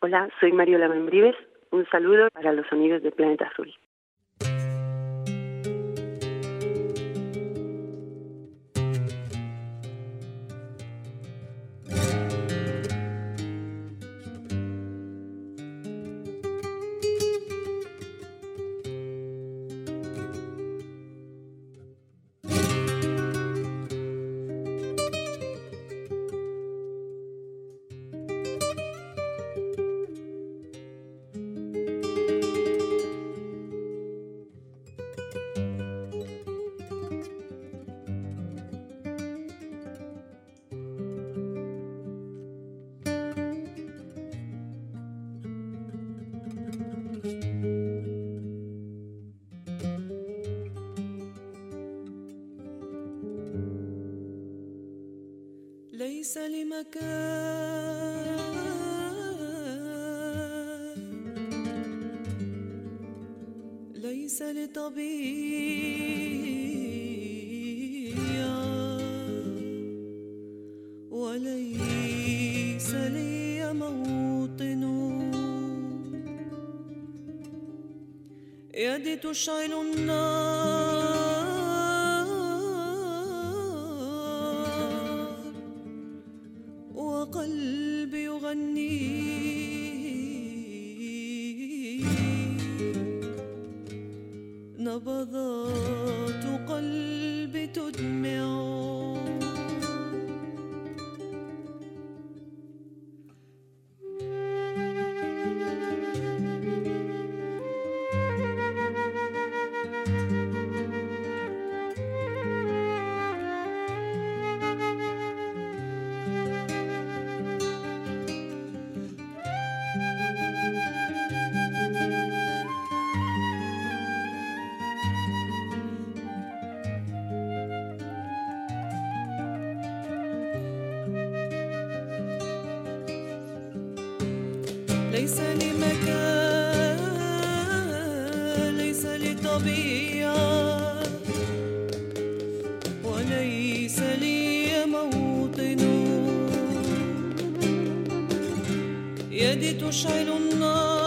Hola, soy Mariola Membrives. Un saludo para los sonidos de Planeta Azul. وليس لي موطن يدي تشعل النار وليس لي موطن. يدي تشعل النار.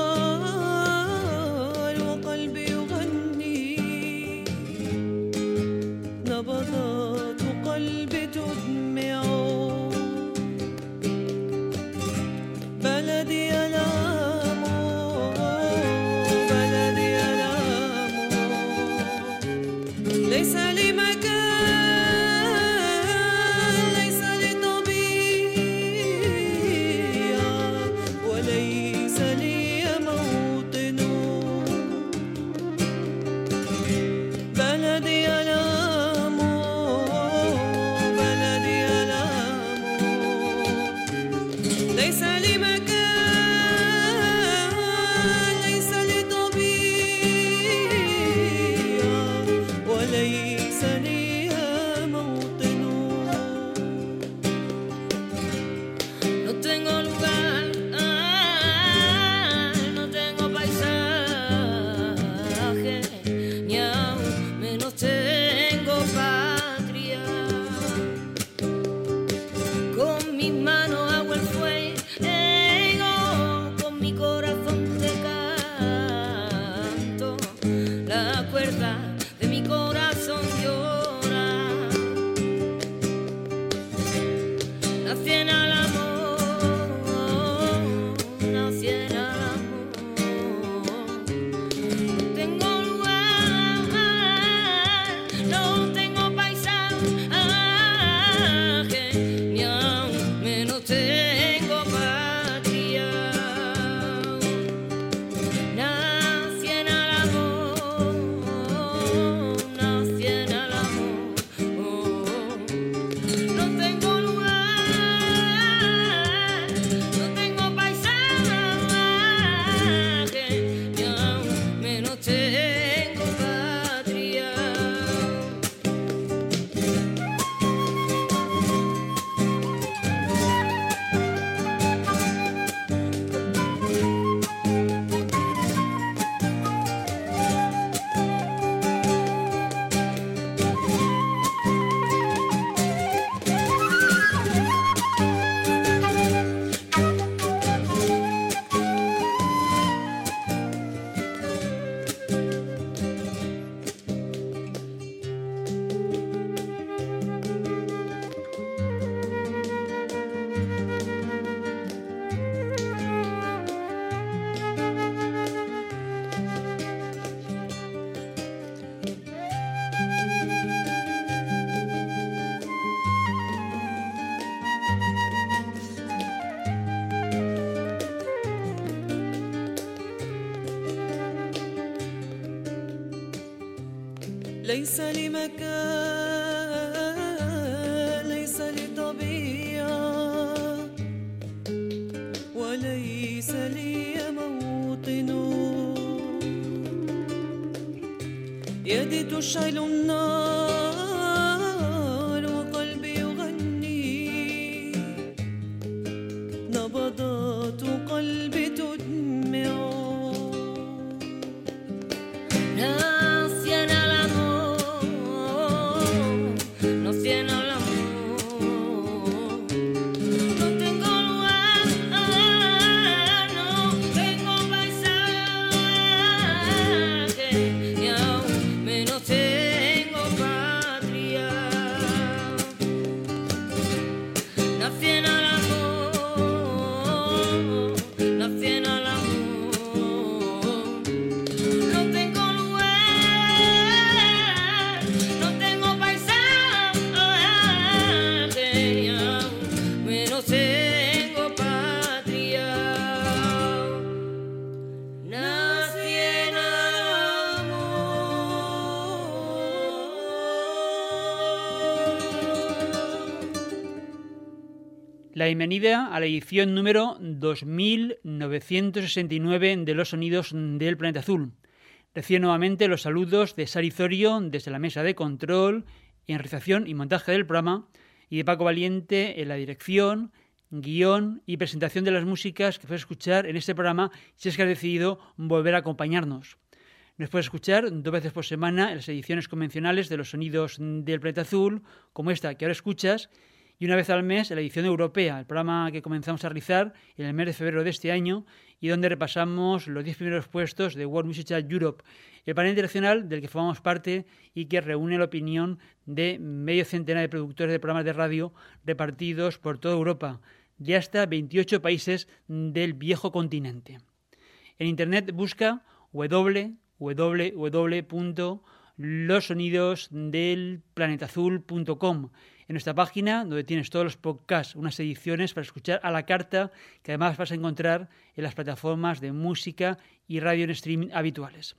ليس لمكان bienvenida a la edición número 2969 de Los Sonidos del Planeta Azul. Recién nuevamente los saludos de Sari Zorio desde la mesa de control, en realización y montaje del programa, y de Paco Valiente en la dirección, guion y presentación de las músicas que puedes escuchar en este programa si es que has decidido volver a acompañarnos. Nos puedes escuchar dos veces por semana en las ediciones convencionales de los sonidos del planeta azul, como esta que ahora escuchas, y una vez al mes la edición europea, el programa que comenzamos a realizar en el mes de febrero de este año y donde repasamos los 10 primeros puestos de World Music Chart Europe, el panel internacional del que formamos parte y que reúne la opinión de medio centenar de productores de programas de radio repartidos por toda Europa, de hasta 28 países del viejo continente. En internet busca www.losonidosdelplanetazul.com en nuestra página donde tienes todos los podcasts, unas ediciones para escuchar a la carta que además vas a encontrar en las plataformas de música y radio en streaming habituales.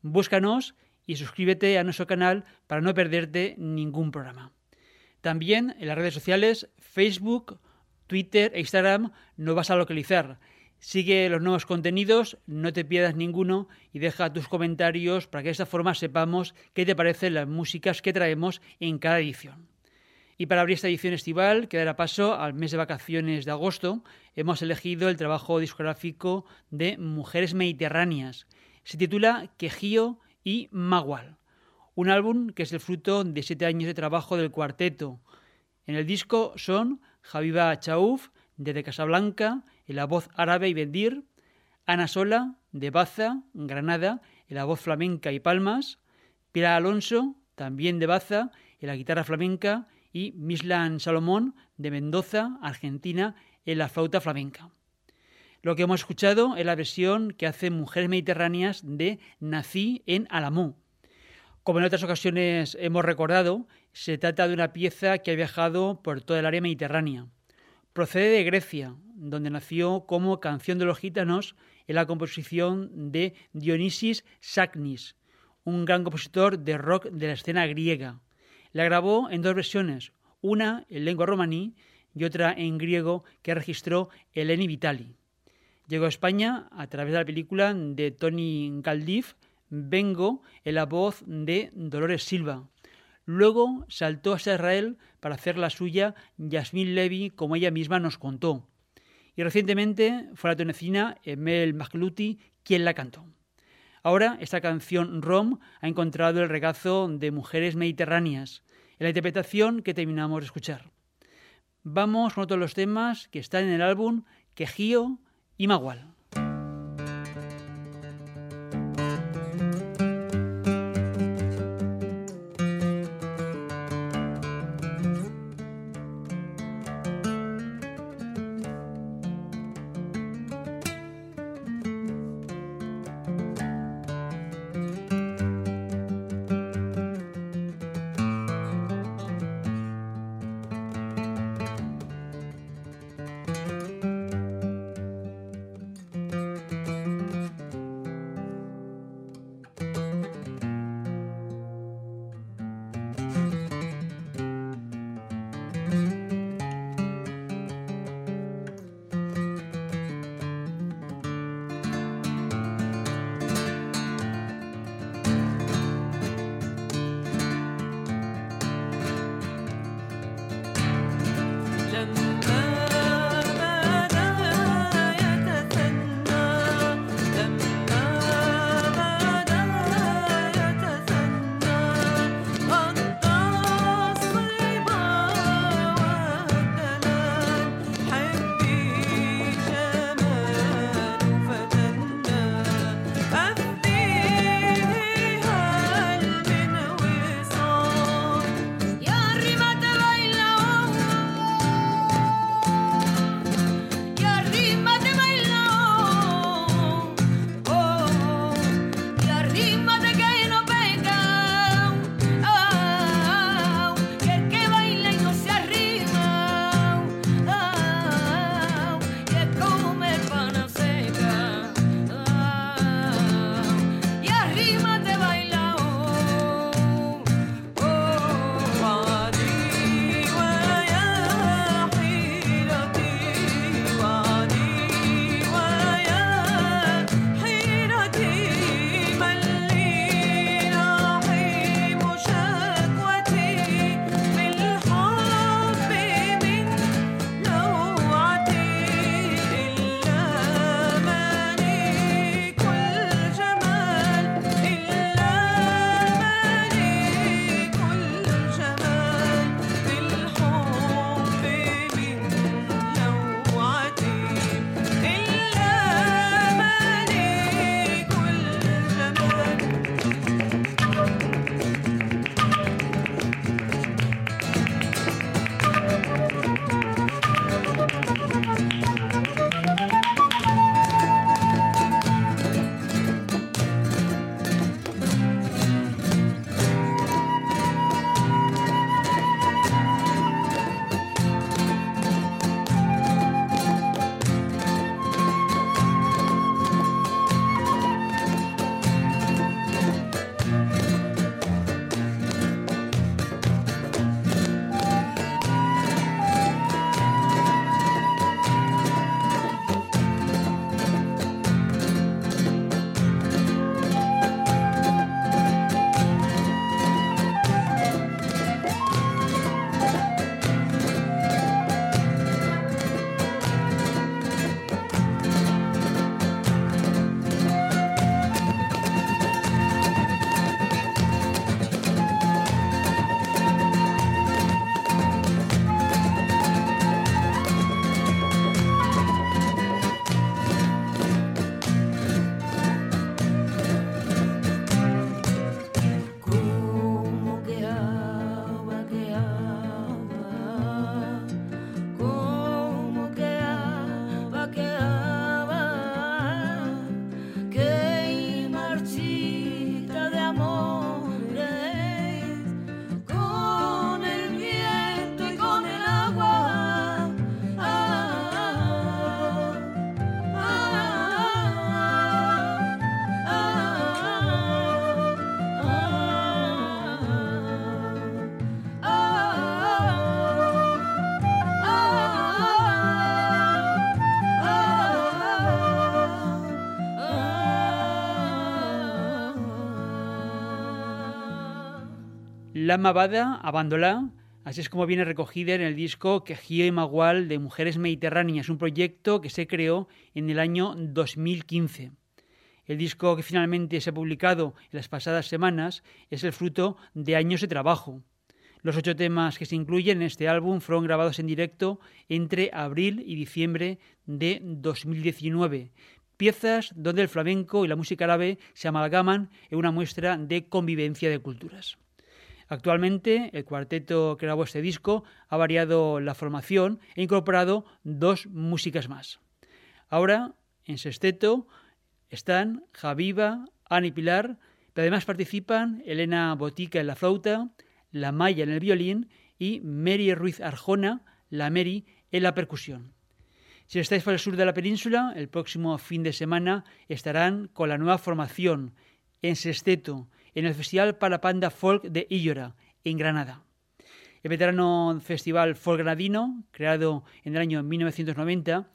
Búscanos y suscríbete a nuestro canal para no perderte ningún programa. También en las redes sociales Facebook, Twitter e Instagram nos vas a localizar. Sigue los nuevos contenidos, no te pierdas ninguno y deja tus comentarios para que de esta forma sepamos qué te parecen las músicas que traemos en cada edición. Y para abrir esta edición estival, que dará paso al mes de vacaciones de agosto, hemos elegido el trabajo discográfico de Mujeres Mediterráneas. Se titula Quejío y Magual, un álbum que es el fruto de siete años de trabajo del cuarteto. En el disco son Javiva Chauf, desde Casablanca, en la voz árabe y bendir, Ana Sola, de Baza, Granada, en la voz flamenca y palmas, Pilar Alonso, también de Baza, en la guitarra flamenca, y Mislan Salomón, de Mendoza, Argentina, en la flauta flamenca. Lo que hemos escuchado es la versión que hacen Mujeres Mediterráneas de Nací en Alamú. Como en otras ocasiones hemos recordado, se trata de una pieza que ha viajado por toda el área mediterránea. Procede de Grecia, donde nació como canción de los gitanos en la composición de Dionisis Saknis, un gran compositor de rock de la escena griega. La grabó en dos versiones, una en lengua romaní y otra en griego que registró Eleni Vitali. Llegó a España a través de la película de Tony Galdif, Vengo, en la voz de Dolores Silva. Luego saltó hasta Israel para hacer la suya Yasmín Levy, como ella misma nos contó. Y recientemente fue la tunecina Emel Makhlouti quien la cantó. Ahora esta canción Rom ha encontrado el regazo de mujeres mediterráneas en la interpretación que terminamos de escuchar. Vamos con otros los temas que están en el álbum Quejío y Magual. La Mabada, Abandolá, así es como viene recogida en el disco Quejío y Magual de Mujeres Mediterráneas, un proyecto que se creó en el año 2015. El disco que finalmente se ha publicado en las pasadas semanas es el fruto de años de trabajo. Los ocho temas que se incluyen en este álbum fueron grabados en directo entre abril y diciembre de 2019. Piezas donde el flamenco y la música árabe se amalgaman en una muestra de convivencia de culturas. Actualmente, el cuarteto que grabó este disco ha variado la formación e incorporado dos músicas más. Ahora, en sexteto, están Javiva, Ana y Pilar, pero además participan Elena Botica en la flauta, la Maya en el violín y Mary Ruiz Arjona, la Mary, en la percusión. Si estáis por el sur de la península, el próximo fin de semana estarán con la nueva formación en Sesteto, en el Festival Palapanda Folk de Illora, en Granada. El veterano Festival Folk Granadino, creado en el año 1990,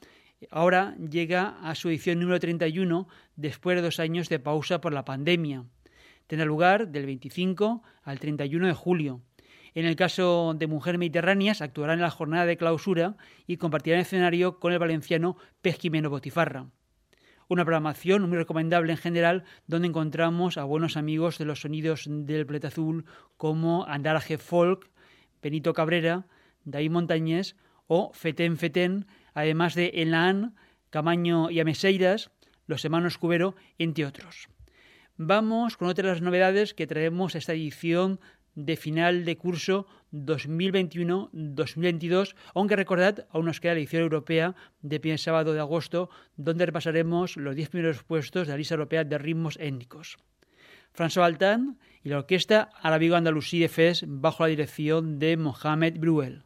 ahora llega a su edición número 31 después de dos años de pausa por la pandemia. Tendrá lugar del 25 al 31 de julio. En el caso de Mujeres Mediterráneas, actuarán en la jornada de clausura y compartirán escenario con el valenciano Pesquimeno Botifarra. Una programación muy recomendable en general, donde encontramos a buenos amigos de los sonidos del planeta azul como Andaraje Folk, Benito Cabrera, David Montañés o Feten Feten, además de Elan, Camaño y Ameseiras, los hermanos Cubero, entre otros. Vamos con otras novedades que traemos a esta edición de final de curso 2021-2022, aunque recordad, aún nos queda la edición europea de primer sábado de agosto, donde repasaremos los 10 primeros puestos de la lista europea de ritmos étnicos. François Altan y la orquesta Arabigo Andalusí de Fes bajo la dirección de Mohamed Bruel.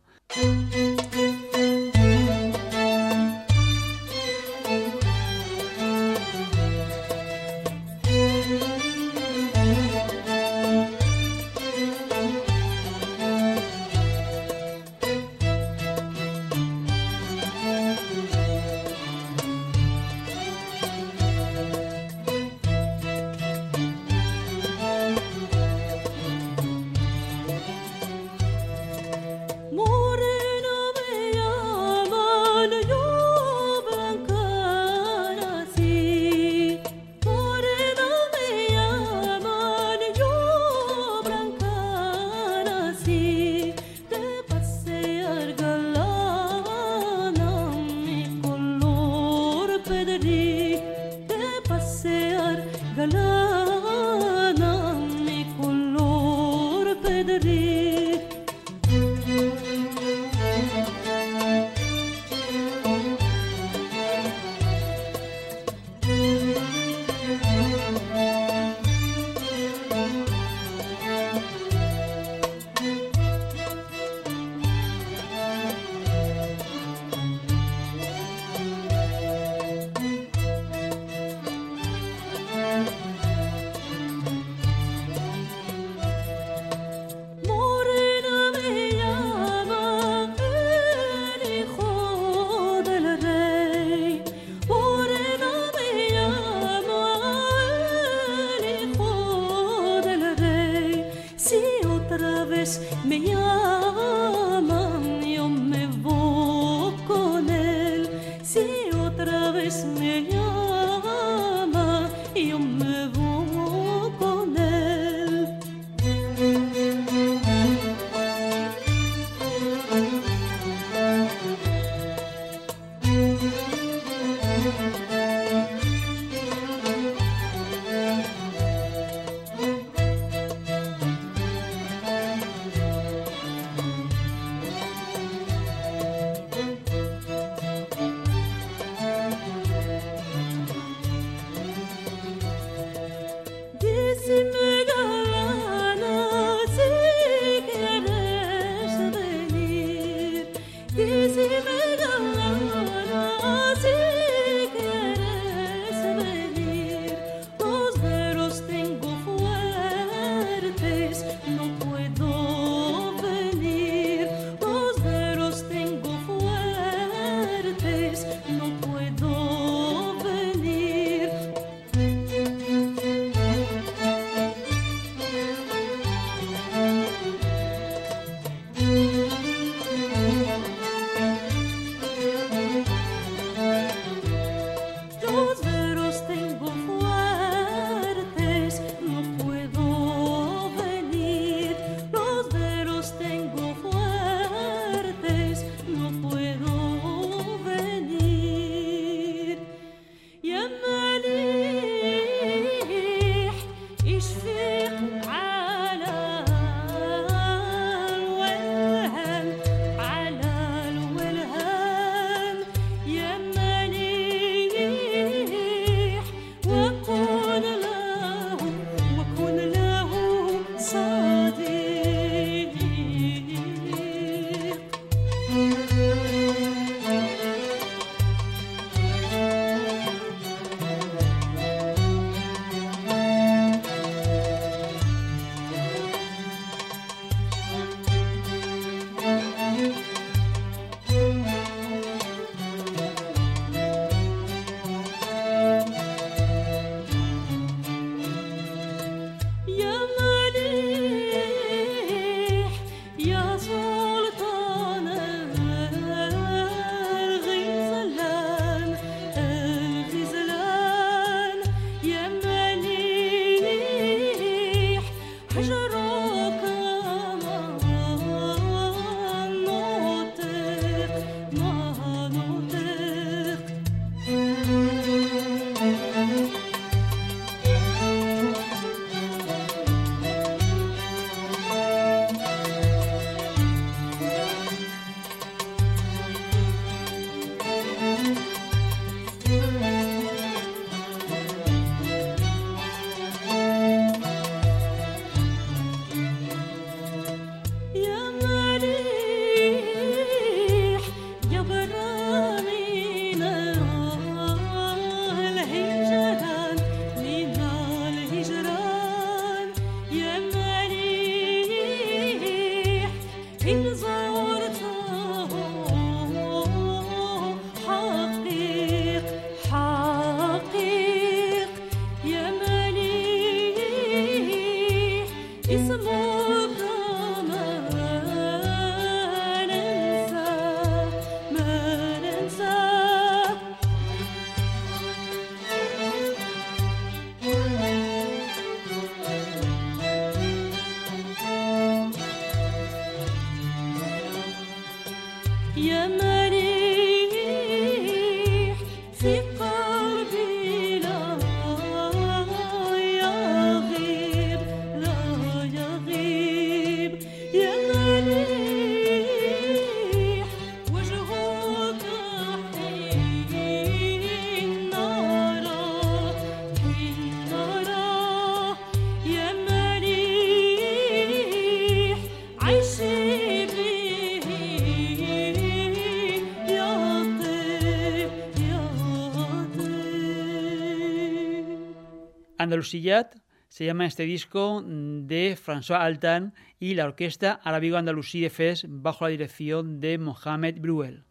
Andalusillat se llama este disco de François Altan y la orquesta Arabigo Andalusí de Fes bajo la dirección de Mohamed Bruel.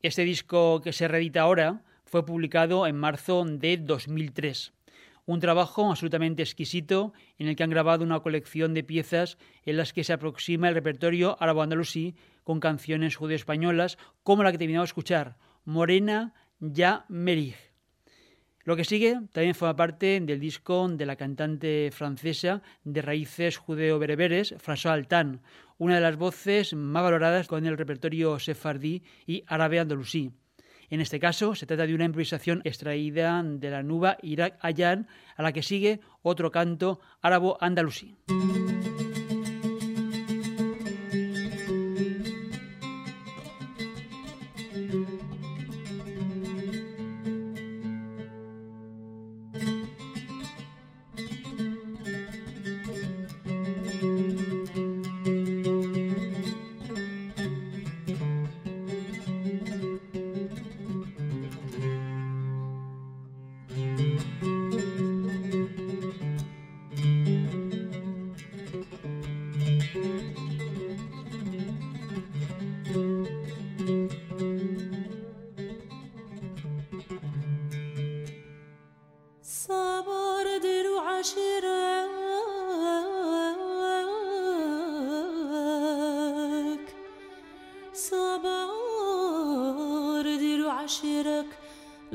Este disco que se reedita ahora fue publicado en marzo de 2003. Un trabajo absolutamente exquisito en el que han grabado una colección de piezas en las que se aproxima el repertorio árabe-andalusí con canciones judeo-españolas como la que terminamos de escuchar, Morena Ya Merij. Lo que sigue también forma parte del disco de la cantante francesa de raíces judeo-bereberes, François Altan, una de las voces más valoradas con el repertorio sefardí y árabe-andalusí. En este caso, se trata de una improvisación extraída de la nuba Irak Ayan, a la que sigue otro canto árabo-andalusí.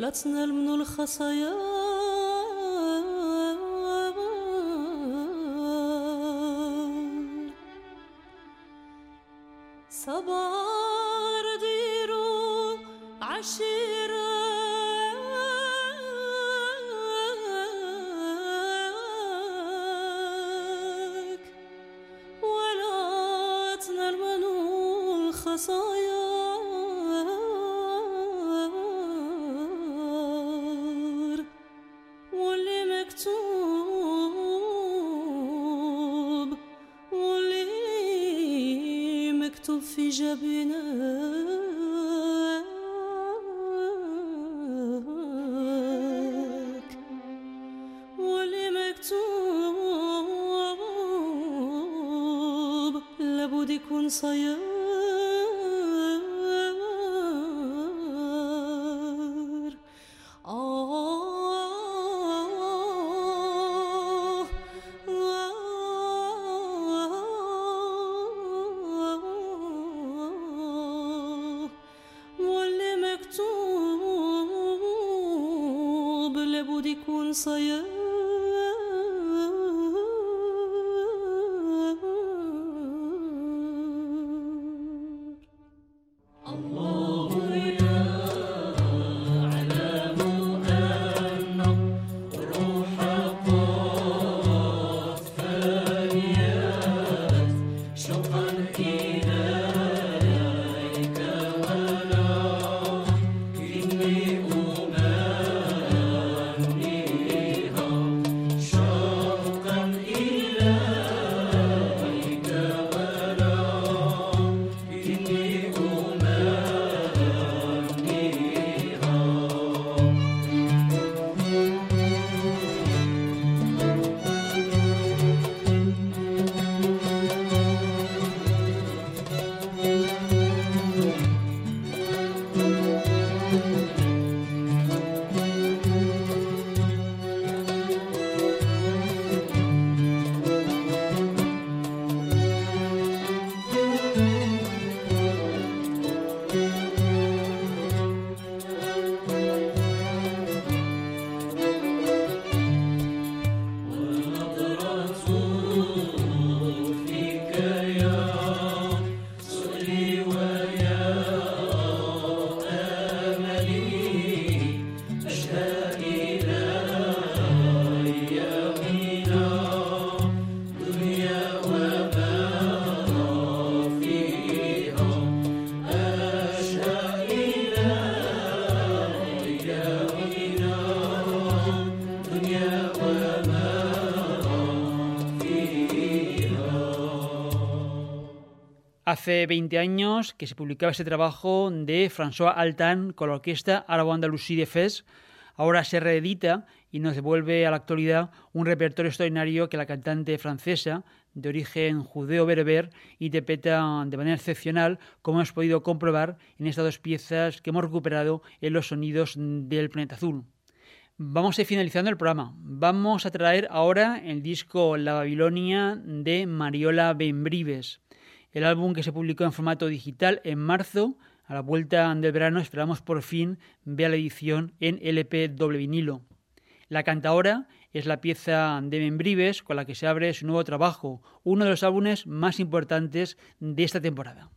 Յացնել մնուլ խասայա مكتوب واللي مكتوب في جبينك Hace 20 años que se publicaba ese trabajo de François Altan con la orquesta Arabo Andalusí de Fes. Ahora se reedita y nos devuelve a la actualidad un repertorio extraordinario que la cantante francesa de origen judeo-bereber interpreta de manera excepcional, como hemos podido comprobar en estas dos piezas que hemos recuperado en los sonidos del planeta azul. Vamos a ir finalizando el programa. Vamos a traer ahora el disco La Babilonia de Mariola Benbrives. El álbum que se publicó en formato digital en marzo, a la vuelta del verano, esperamos por fin ver la edición en LP doble vinilo. La cantaora es la pieza de Membrives con la que se abre su nuevo trabajo, uno de los álbumes más importantes de esta temporada.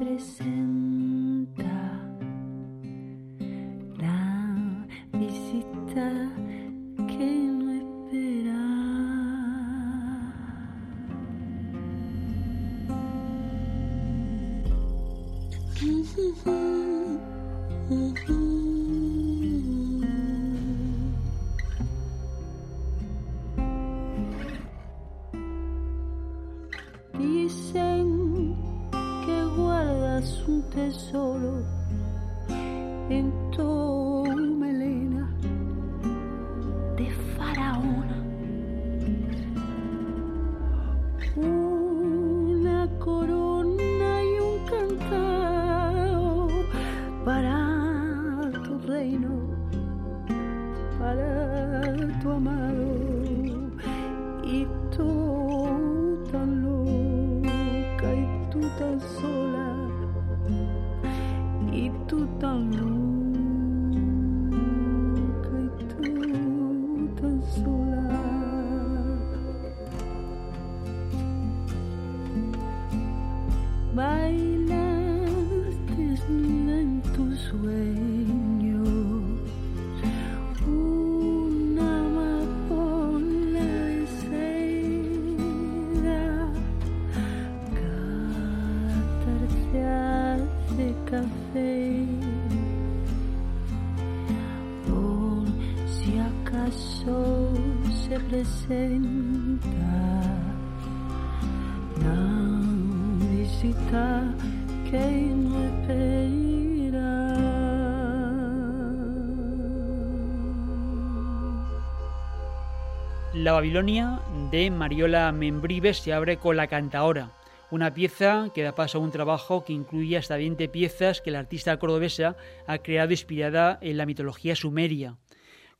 crescendo. La Babilonia de Mariola Membrives se abre con La Cantaora, una pieza que da paso a un trabajo que incluye hasta 20 piezas que la artista cordobesa ha creado inspirada en la mitología sumeria.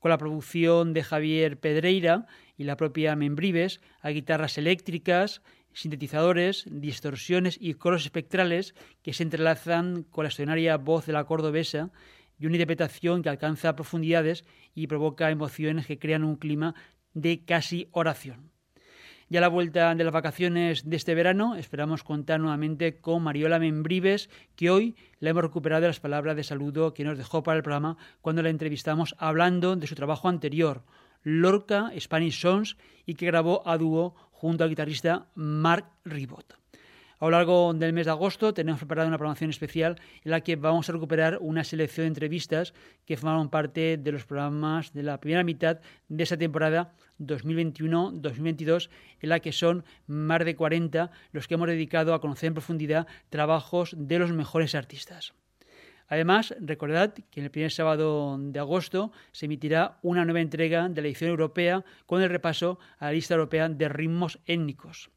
Con la producción de Javier Pedreira y la propia Membrives, a guitarras eléctricas, sintetizadores, distorsiones y coros espectrales que se entrelazan con la extraordinaria voz de la cordobesa y una interpretación que alcanza profundidades y provoca emociones que crean un clima de casi oración. Ya a la vuelta de las vacaciones de este verano esperamos contar nuevamente con Mariola Membrives, que hoy la hemos recuperado de las palabras de saludo que nos dejó para el programa cuando la entrevistamos hablando de su trabajo anterior, Lorca Spanish Songs, y que grabó a dúo junto al guitarrista Mark Ribot. A lo largo del mes de agosto tenemos preparada una programación especial en la que vamos a recuperar una selección de entrevistas que formaron parte de los programas de la primera mitad de esa temporada 2021-2022, en la que son más de 40 los que hemos dedicado a conocer en profundidad trabajos de los mejores artistas. Además, recordad que en el primer sábado de agosto se emitirá una nueva entrega de la edición europea con el repaso a la lista europea de ritmos étnicos.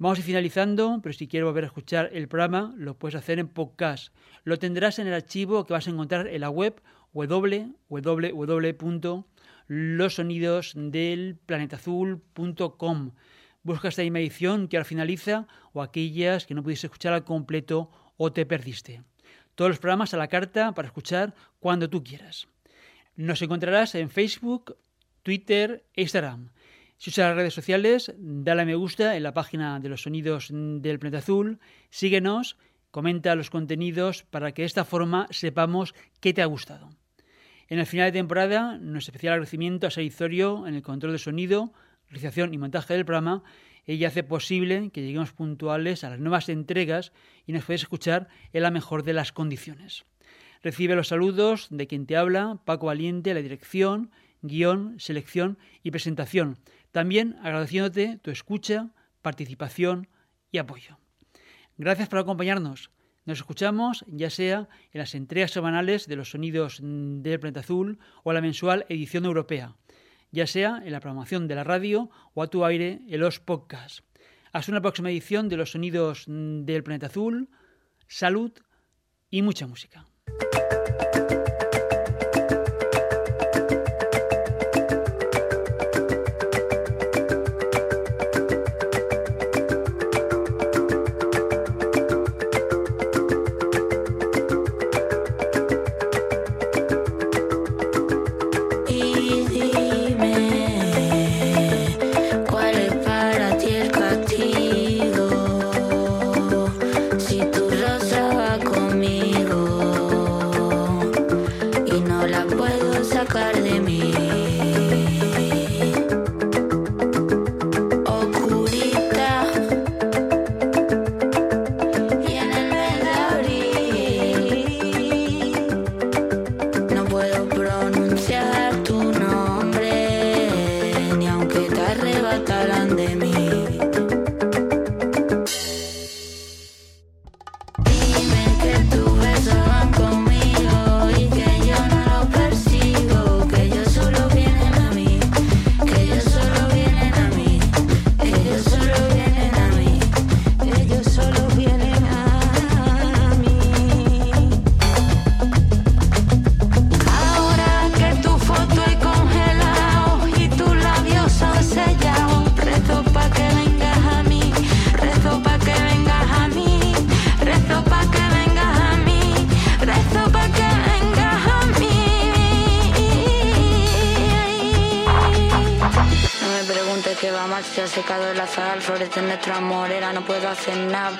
Vamos a ir finalizando, pero si quieres volver a escuchar el programa, lo puedes hacer en podcast. Lo tendrás en el archivo que vas a encontrar en la web www.losonidosdelplanetazul.com. Busca esta misma edición que ahora finaliza o aquellas que no pudiste escuchar al completo o te perdiste. Todos los programas a la carta para escuchar cuando tú quieras. Nos encontrarás en Facebook, Twitter e Instagram. Si usas las redes sociales, dale a me gusta en la página de los sonidos del planeta azul, síguenos, comenta los contenidos para que de esta forma sepamos qué te ha gustado. En el final de temporada, nuestro especial agradecimiento a Sarizorio en el control de sonido, realización y montaje del programa. Ella hace posible que lleguemos puntuales a las nuevas entregas y nos puedes escuchar en la mejor de las condiciones. Recibe los saludos de quien te habla, Paco Valiente, la dirección, guion, selección y presentación también agradeciéndote tu escucha, participación y apoyo. Gracias por acompañarnos. Nos escuchamos ya sea en las entregas semanales de los sonidos del planeta azul o en la mensual edición europea, ya sea en la programación de la radio o a tu aire en los podcasts. Hasta una próxima edición de los sonidos del planeta azul. Salud y mucha música.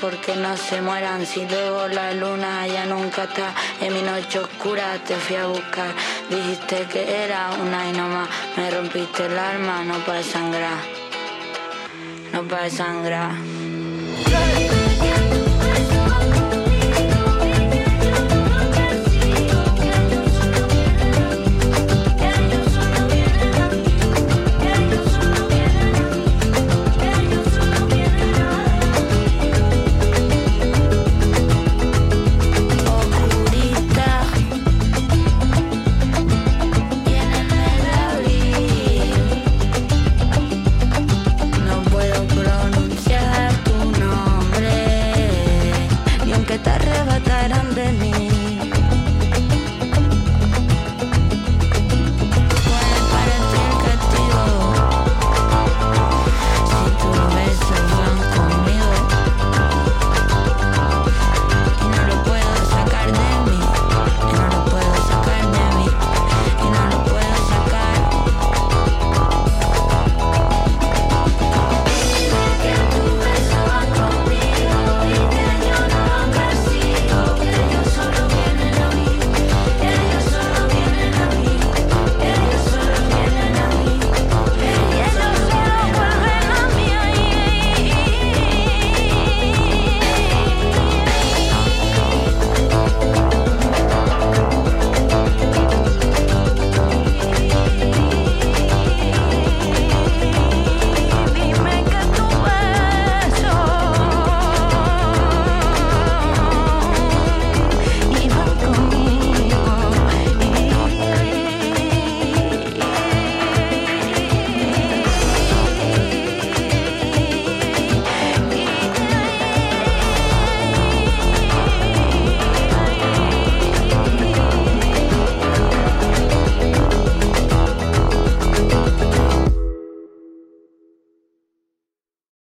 Porque no se mueran. Si luego la luna ya nunca está en mi noche oscura, te fui a buscar. Dijiste que era una y no más. Me rompiste el alma, no para sangrar. No para sangrar.